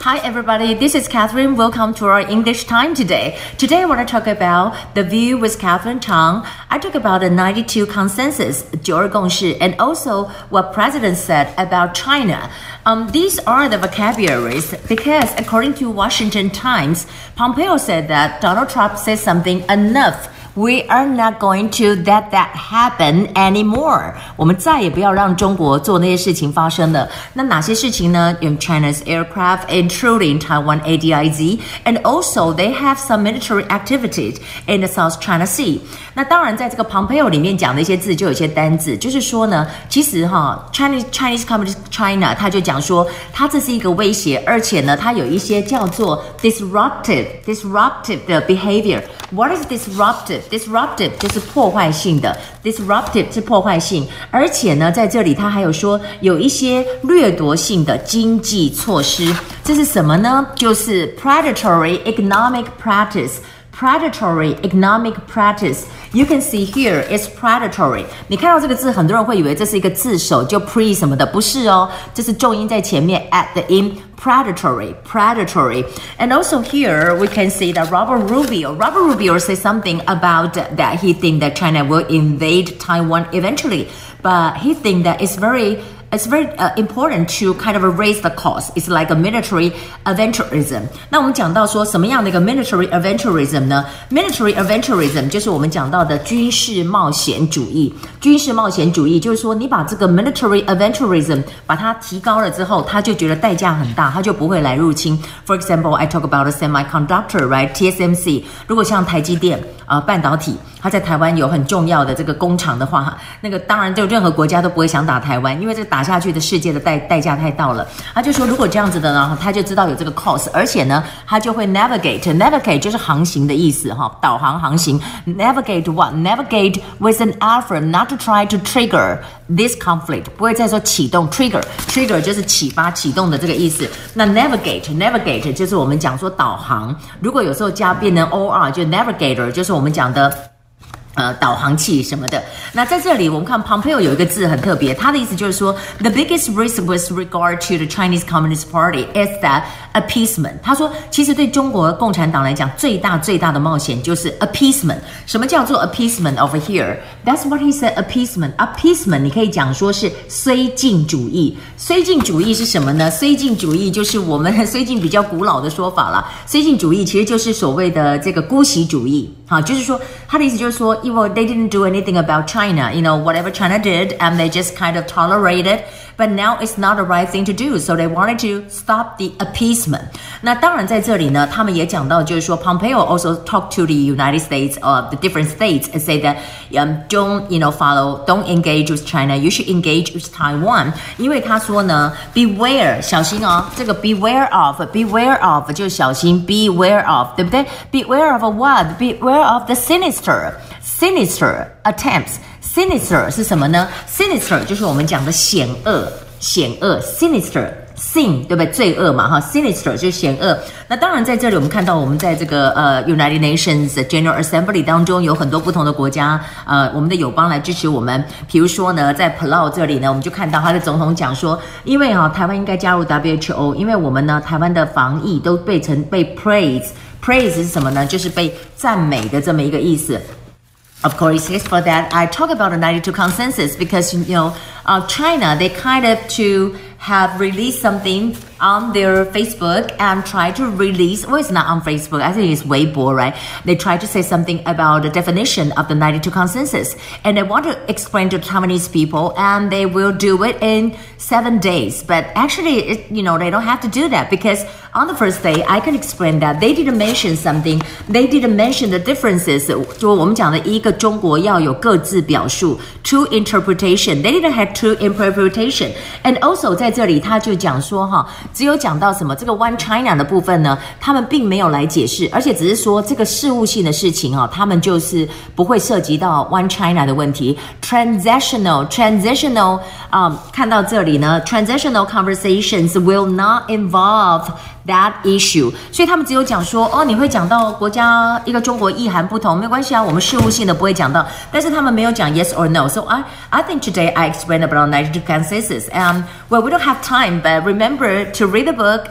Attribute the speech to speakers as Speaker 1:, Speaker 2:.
Speaker 1: Hi, everybody. This is Catherine. Welcome to our English time today. Today, I want to talk about the view with Catherine Chang. I talk about the 92 consensus, 九二共识, and also what President said about China. Um, these are the vocabularies because, according to Washington Times, Pompeo said that Donald Trump said something enough we are not going to let that happen anymore. 我们再也不要让中国做那些事情发生了。那哪些事情呢？In China's aircraft, intruding Taiwan ADIZ, and also they have some military activities in the South China Sea. 那当然，在这个 Pompeo 里面讲的一些字，就有一些单字，就是说呢，其实哈，Chinese Chinese Communist China，他就讲说，它这是一个威胁，而且呢，它有一些叫做 disruptive disruptive 的 behavior。What is Disruptive 就是破坏性的，disruptive 是破坏性，而且呢，在这里它还有说有一些掠夺性的经济措施，这是什么呢？就是 predatory economic practice。predatory economic practice. You can see here it's predatory. 你看到这个字，很多人会以为这是一个字首，就 pre 什么的，不是哦，这是重音在前面 at the in predatory, predatory. And also here we can see that Robert Rubio, Robert Rubio says something about that he think that China will invade Taiwan eventually, but he think that it's very it's very uh, important to kind of raise the cost. It's like a military adventurism. 那我们讲到说什么样的一个 military adventurism 呢？military adventurism 就是我们讲到的军事冒险主义。军事冒险主义就是说，你把这个 military adventurism 把它提高了之后，他就觉得代价很大，他就不会来入侵。For example, I talk about a semiconductor, right? TSMC. 如果像台积电 啊、半导体。它在台湾有很重要的这个工厂的话，那个当然就任何国家都不会想打台湾，因为这打下去的世界的代代价太大了。他就说，如果这样子的呢，他就知道有这个 cost，而且呢，他就会 navigate，navigate 就是航行的意思哈，导航航行，navigate what？navigate with an effort not to try to trigger this conflict，不会再说启动 trigger，trigger 就是启发启动的这个意思。那 navigate，navigate 就是我们讲说导航，如果有时候加变成 or 就 navigator 就是我们讲的。呃，导航器什么的。那在这里，我们看 Pompeo 有一个字很特别，他的意思就是说，the biggest risk with regard to the Chinese Communist Party is that appeasement。他说，其实对中国共产党来讲，最大最大的冒险就是 appeasement。什么叫做 appeasement over here？That's what he said. Appeasement. Appeasement，你可以讲说是绥靖主义。绥靖主义是什么呢？绥靖主义就是我们绥靖比较古老的说法了。绥靖主义其实就是所谓的这个姑息主义。好，就是说他的意思就是说。well, they didn't do anything about China. You know, whatever China did, and they just kind of tolerated. But now it's not the right thing to do, so they wanted to stop the appeasement. 那当然在这里呢，他们也讲到，就是说 Pompeo also talked to the United States of the different states and say that um don't you know follow don't engage with China, you should engage with Taiwan. 因为他说呢，beware 小心哦，这个 beware of beware of 就是小心，beware of 对不对？Beware of what? Beware of the sinister sinister attempts。 Sinister 是什么呢？sinister 就是我们讲的险恶、险恶，sinister。sin 对不对？罪恶嘛，哈，sinister 就是险恶。那当然，在这里我们看到，我们在这个呃 United Nations General Assembly 当中，有很多不同的国家，呃，我们的友邦来支持我们。比如说呢，在 Palau 这里呢，我们就看到他的总统讲说，因为哈，台湾应该加入 WHO，因为我们呢，台湾的防疫都被成被 praise，praise 是什么呢？就是被赞美的这么一个意思。Of course, yes, for that, I talk about the 92 consensus because, you know, uh, China, they kind of to have released something on their Facebook and try to release, well, it's not on Facebook, I think it's Weibo, right? They try to say something about the definition of the 92 consensus. And they want to explain to Taiwanese people, and they will do it in seven days. But actually, it, you know, they don't have to do that because on the first day, I can explain that they didn't mention something. They didn't mention the differences. 就我们讲的一个中国要有各自表述 two interpretation. They didn't have two interpretation. And also 在 这里他就讲说哈，只有讲到什么这个 One China 的部分呢，他们并没有来解释，而且只是说这个事务性的事情啊，他们就是不会涉及到 One China 的问题。Transitional, transitional 啊，看到这里呢，transitional conversations will not involve that issue。所以他们只有讲说，哦，你会讲到国家一个中国意涵不同，没关系啊，我们事务性的不会讲到，但是他们没有讲 yes or no。So I I think today I explained about 92 consensus. Um, well, we don't have time, but remember to read the book.